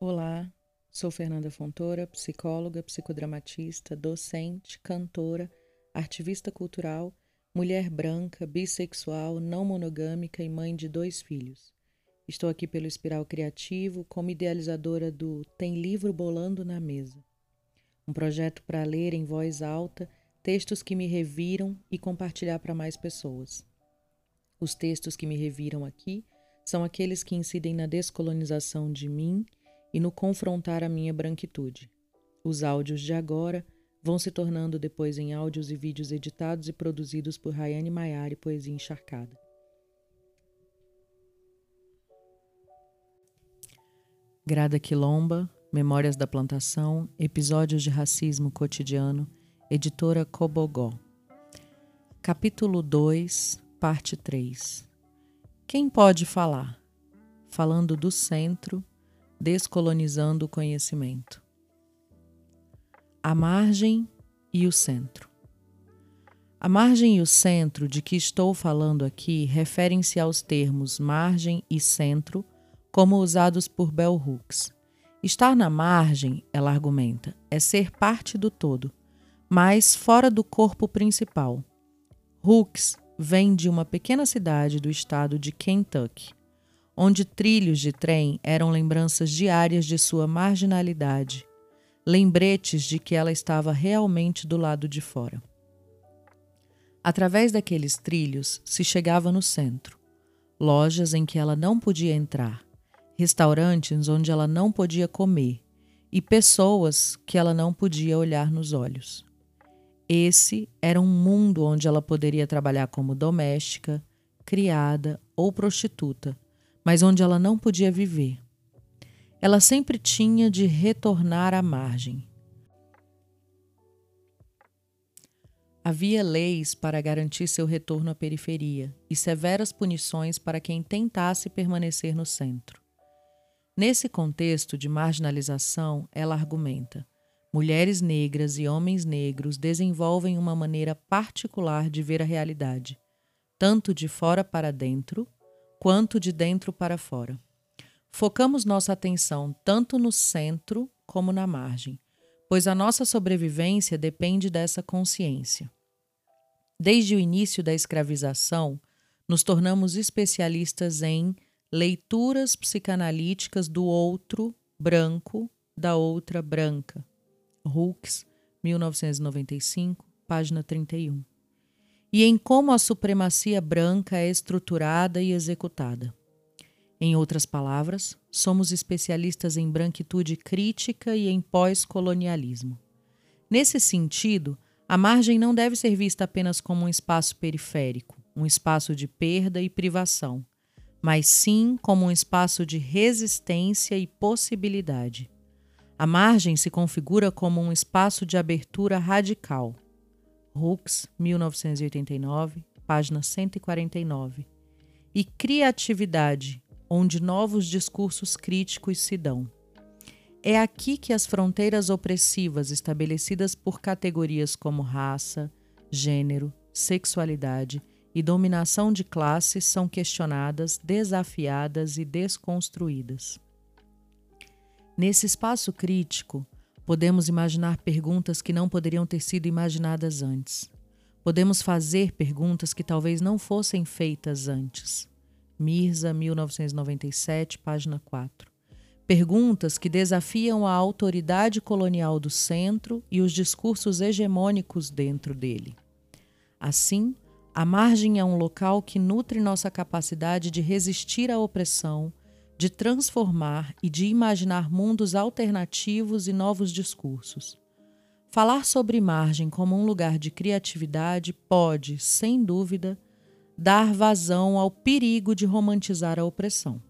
Olá, sou Fernanda Fontoura, psicóloga, psicodramatista, docente, cantora, ativista cultural, mulher branca, bissexual, não monogâmica e mãe de dois filhos. Estou aqui pelo Espiral Criativo como idealizadora do Tem Livro Bolando na Mesa, um projeto para ler em voz alta textos que me reviram e compartilhar para mais pessoas. Os textos que me reviram aqui são aqueles que incidem na descolonização de mim e no confrontar a minha branquitude. Os áudios de agora vão se tornando depois em áudios e vídeos editados e produzidos por Rayane Maiari Poesia Encharcada. Grada Quilomba, Memórias da Plantação, Episódios de Racismo Cotidiano, Editora Cobogó. Capítulo 2, Parte 3. Quem pode falar? Falando do centro, descolonizando o conhecimento. A margem e o centro. A margem e o centro de que estou falando aqui referem-se aos termos margem e centro, como usados por Bell Hooks. Estar na margem, ela argumenta, é ser parte do todo, mas fora do corpo principal. Hooks vem de uma pequena cidade do estado de Kentucky, onde trilhos de trem eram lembranças diárias de sua marginalidade, lembretes de que ela estava realmente do lado de fora. Através daqueles trilhos se chegava no centro, lojas em que ela não podia entrar, restaurantes onde ela não podia comer e pessoas que ela não podia olhar nos olhos. Esse era um mundo onde ela poderia trabalhar como doméstica, criada ou prostituta mas onde ela não podia viver. Ela sempre tinha de retornar à margem. Havia leis para garantir seu retorno à periferia e severas punições para quem tentasse permanecer no centro. Nesse contexto de marginalização, ela argumenta: mulheres negras e homens negros desenvolvem uma maneira particular de ver a realidade, tanto de fora para dentro quanto de dentro para fora. Focamos nossa atenção tanto no centro como na margem, pois a nossa sobrevivência depende dessa consciência. Desde o início da escravização, nos tornamos especialistas em leituras psicanalíticas do outro branco, da outra branca. Hooks, 1995, página 31 e em como a supremacia branca é estruturada e executada. Em outras palavras, somos especialistas em branquitude crítica e em pós-colonialismo. Nesse sentido, a margem não deve ser vista apenas como um espaço periférico, um espaço de perda e privação, mas sim como um espaço de resistência e possibilidade. A margem se configura como um espaço de abertura radical Hooks, 1989, página 149. E criatividade, onde novos discursos críticos se dão. É aqui que as fronteiras opressivas estabelecidas por categorias como raça, gênero, sexualidade e dominação de classes são questionadas, desafiadas e desconstruídas. Nesse espaço crítico, Podemos imaginar perguntas que não poderiam ter sido imaginadas antes. Podemos fazer perguntas que talvez não fossem feitas antes. Mirza, 1997, página 4. Perguntas que desafiam a autoridade colonial do centro e os discursos hegemônicos dentro dele. Assim, a margem é um local que nutre nossa capacidade de resistir à opressão, de transformar e de imaginar mundos alternativos e novos discursos. Falar sobre margem como um lugar de criatividade pode, sem dúvida, dar vazão ao perigo de romantizar a opressão.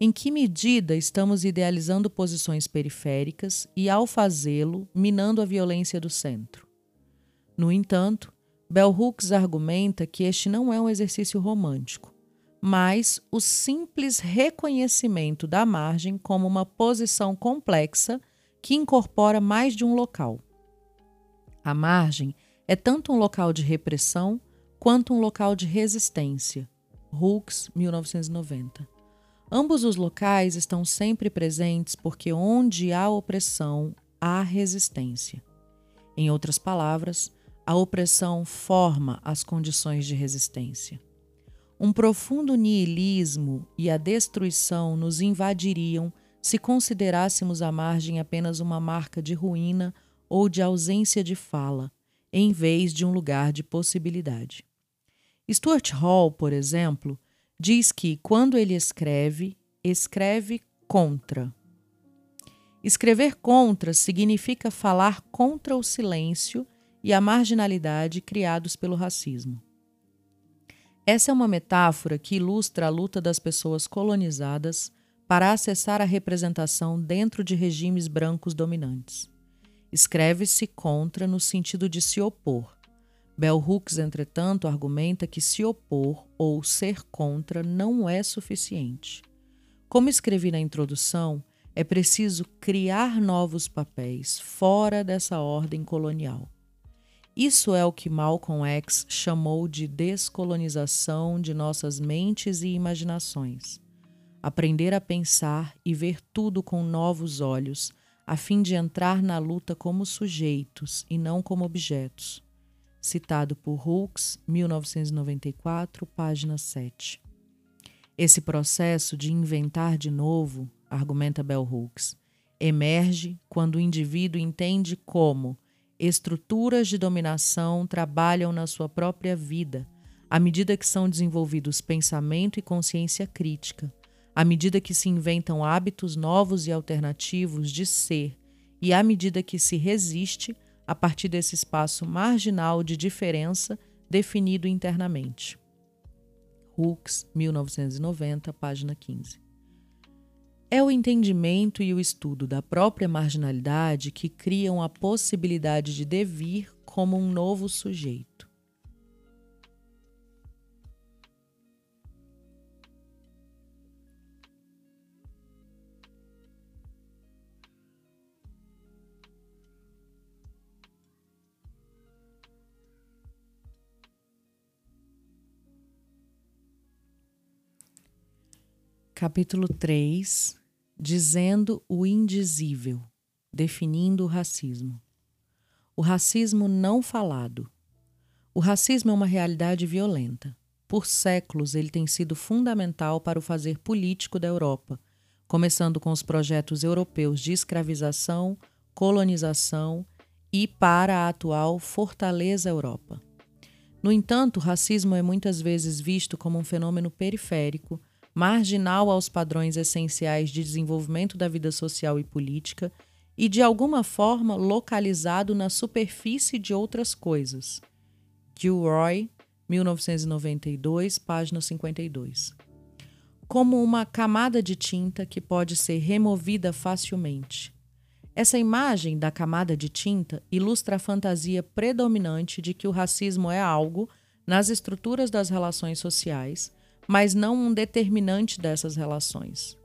Em que medida estamos idealizando posições periféricas e, ao fazê-lo, minando a violência do centro? No entanto, Bell Hooks argumenta que este não é um exercício romântico mas o simples reconhecimento da margem como uma posição complexa que incorpora mais de um local. A margem é tanto um local de repressão quanto um local de resistência. Hooks, 1990. Ambos os locais estão sempre presentes porque onde há opressão, há resistência. Em outras palavras, a opressão forma as condições de resistência. Um profundo niilismo e a destruição nos invadiriam se considerássemos a margem apenas uma marca de ruína ou de ausência de fala, em vez de um lugar de possibilidade. Stuart Hall, por exemplo, diz que, quando ele escreve, escreve contra. Escrever contra significa falar contra o silêncio e a marginalidade criados pelo racismo. Essa é uma metáfora que ilustra a luta das pessoas colonizadas para acessar a representação dentro de regimes brancos dominantes. Escreve-se contra no sentido de se opor. Bell Hooks, entretanto, argumenta que se opor ou ser contra não é suficiente. Como escrevi na introdução, é preciso criar novos papéis fora dessa ordem colonial. Isso é o que Malcolm X chamou de descolonização de nossas mentes e imaginações. Aprender a pensar e ver tudo com novos olhos, a fim de entrar na luta como sujeitos e não como objetos. Citado por Hooks, 1994, página 7. Esse processo de inventar de novo, argumenta Bell Hooks, emerge quando o indivíduo entende como estruturas de dominação trabalham na sua própria vida, à medida que são desenvolvidos pensamento e consciência crítica, à medida que se inventam hábitos novos e alternativos de ser, e à medida que se resiste a partir desse espaço marginal de diferença definido internamente. Hooks, 1990, página 15. É o entendimento e o estudo da própria marginalidade que criam a possibilidade de devir como um novo sujeito. Capítulo 3 Dizendo o indizível, definindo o racismo. O racismo não falado. O racismo é uma realidade violenta. Por séculos, ele tem sido fundamental para o fazer político da Europa, começando com os projetos europeus de escravização, colonização e para a atual Fortaleza Europa. No entanto, o racismo é muitas vezes visto como um fenômeno periférico marginal aos padrões essenciais de desenvolvimento da vida social e política e, de alguma forma, localizado na superfície de outras coisas. Gilroy, 1992, página 52. Como uma camada de tinta que pode ser removida facilmente. Essa imagem da camada de tinta ilustra a fantasia predominante de que o racismo é algo nas estruturas das relações sociais mas não um determinante dessas relações.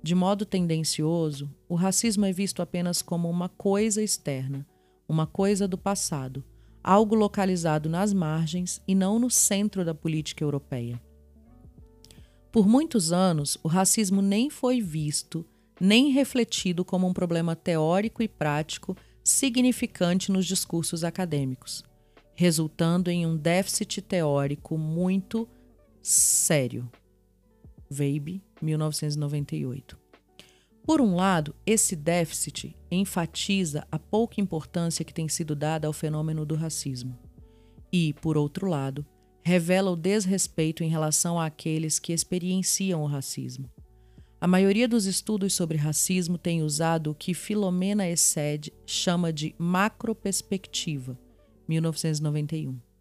De modo tendencioso, o racismo é visto apenas como uma coisa externa, uma coisa do passado, algo localizado nas margens e não no centro da política europeia. Por muitos anos, o racismo nem foi visto, nem refletido como um problema teórico e prático significante nos discursos acadêmicos, resultando em um déficit teórico muito sério. Weib, 1998. Por um lado, esse déficit enfatiza a pouca importância que tem sido dada ao fenômeno do racismo. E, por outro lado, revela o desrespeito em relação àqueles que experienciam o racismo. A maioria dos estudos sobre racismo tem usado o que Filomena Essed chama de macroperspectiva, 1991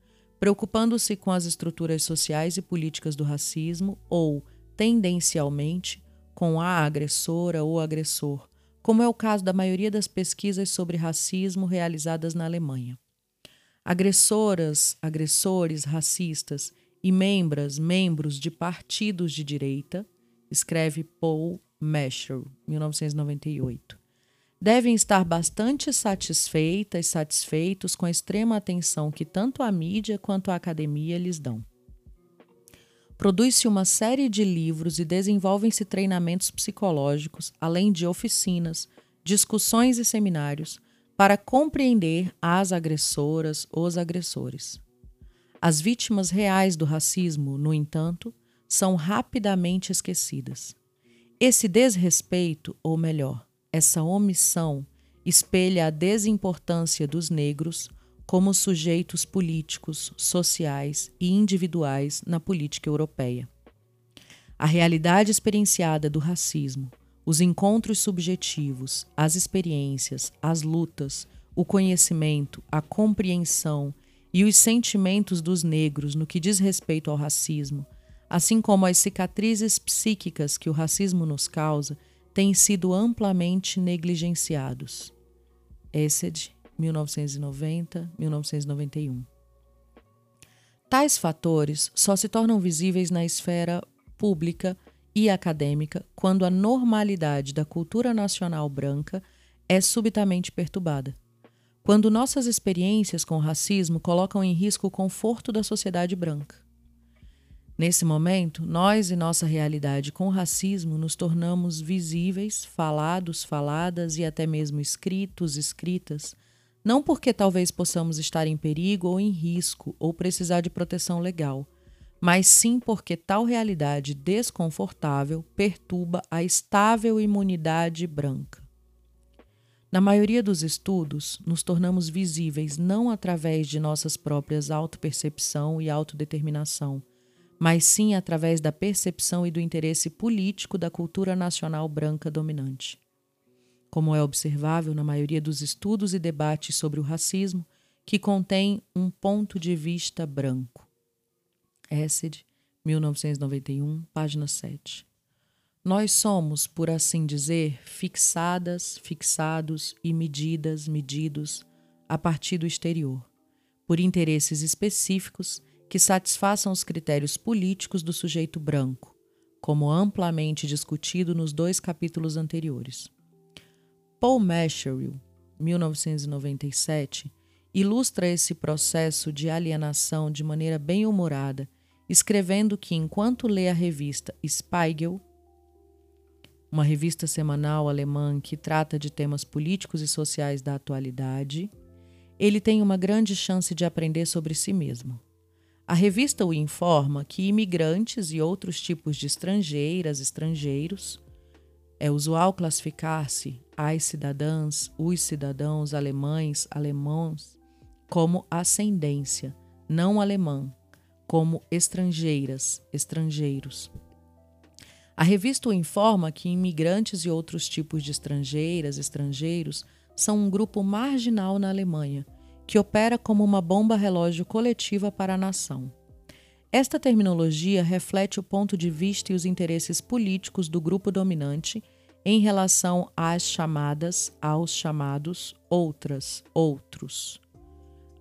preocupando-se com as estruturas sociais e políticas do racismo ou, tendencialmente, com a agressora ou agressor, como é o caso da maioria das pesquisas sobre racismo realizadas na Alemanha. Agressoras, agressores racistas e membras, membros de partidos de direita, escreve Paul Meschel, 1998 devem estar bastante satisfeitas, satisfeitos com a extrema atenção que tanto a mídia quanto a academia lhes dão. Produz-se uma série de livros e desenvolvem-se treinamentos psicológicos, além de oficinas, discussões e seminários para compreender as agressoras, os agressores. As vítimas reais do racismo, no entanto, são rapidamente esquecidas. Esse desrespeito, ou melhor, essa omissão, espelha a desimportância dos negros como sujeitos políticos, sociais e individuais na política europeia. A realidade experienciada do racismo, os encontros subjetivos, as experiências, as lutas, o conhecimento, a compreensão e os sentimentos dos negros no que diz respeito ao racismo, assim como as cicatrizes psíquicas que o racismo nos causa, têm sido amplamente negligenciados. Essed, 1990-1991. Tais fatores só se tornam visíveis na esfera pública e acadêmica quando a normalidade da cultura nacional branca é subitamente perturbada. Quando nossas experiências com o racismo colocam em risco o conforto da sociedade branca. Nesse momento, nós e nossa realidade com racismo nos tornamos visíveis, falados, faladas e até mesmo escritos, escritas, não porque talvez possamos estar em perigo ou em risco ou precisar de proteção legal, mas sim porque tal realidade desconfortável perturba a estável imunidade branca. Na maioria dos estudos, nos tornamos visíveis não através de nossas próprias autopercepção e autodeterminação, mas sim através da percepção e do interesse político da cultura nacional branca dominante. Como é observável na maioria dos estudos e debates sobre o racismo, que contém um ponto de vista branco. Essed, 1991, página 7. Nós somos, por assim dizer, fixadas, fixados e medidas, medidos a partir do exterior, por interesses específicos que satisfaçam os critérios políticos do sujeito branco, como amplamente discutido nos dois capítulos anteriores. Paul Mesheryl, 1997, ilustra esse processo de alienação de maneira bem humorada, escrevendo que enquanto lê a revista Spiegel, uma revista semanal alemã que trata de temas políticos e sociais da atualidade, ele tem uma grande chance de aprender sobre si mesmo. A revista o informa que imigrantes e outros tipos de estrangeiras, estrangeiros, é usual classificar-se as cidadãs, os cidadãos alemães, alemãos, como ascendência, não alemã, como estrangeiras, estrangeiros. A revista o informa que imigrantes e outros tipos de estrangeiras, estrangeiros, são um grupo marginal na Alemanha que opera como uma bomba relógio coletiva para a nação. Esta terminologia reflete o ponto de vista e os interesses políticos do grupo dominante em relação às chamadas, aos chamados outras, outros,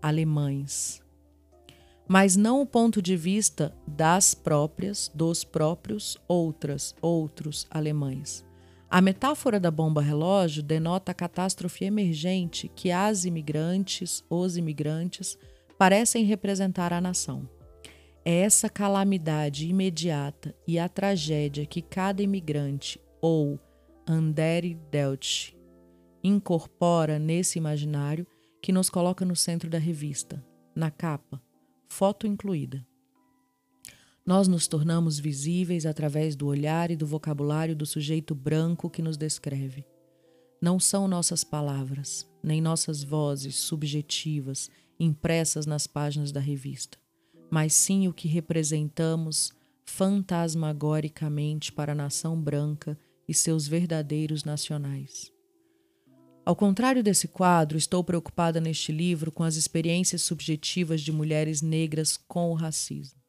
alemães. Mas não o ponto de vista das próprias, dos próprios outras, outros alemães. A metáfora da bomba relógio denota a catástrofe emergente que as imigrantes, os imigrantes, parecem representar à nação. É essa calamidade imediata e a tragédia que cada imigrante ou Andere Delch incorpora nesse imaginário que nos coloca no centro da revista, na capa, foto incluída nós nos tornamos visíveis através do olhar e do vocabulário do sujeito branco que nos descreve. Não são nossas palavras, nem nossas vozes subjetivas impressas nas páginas da revista, mas sim o que representamos fantasmagoricamente para a nação branca e seus verdadeiros nacionais. Ao contrário desse quadro, estou preocupada neste livro com as experiências subjetivas de mulheres negras com o racismo.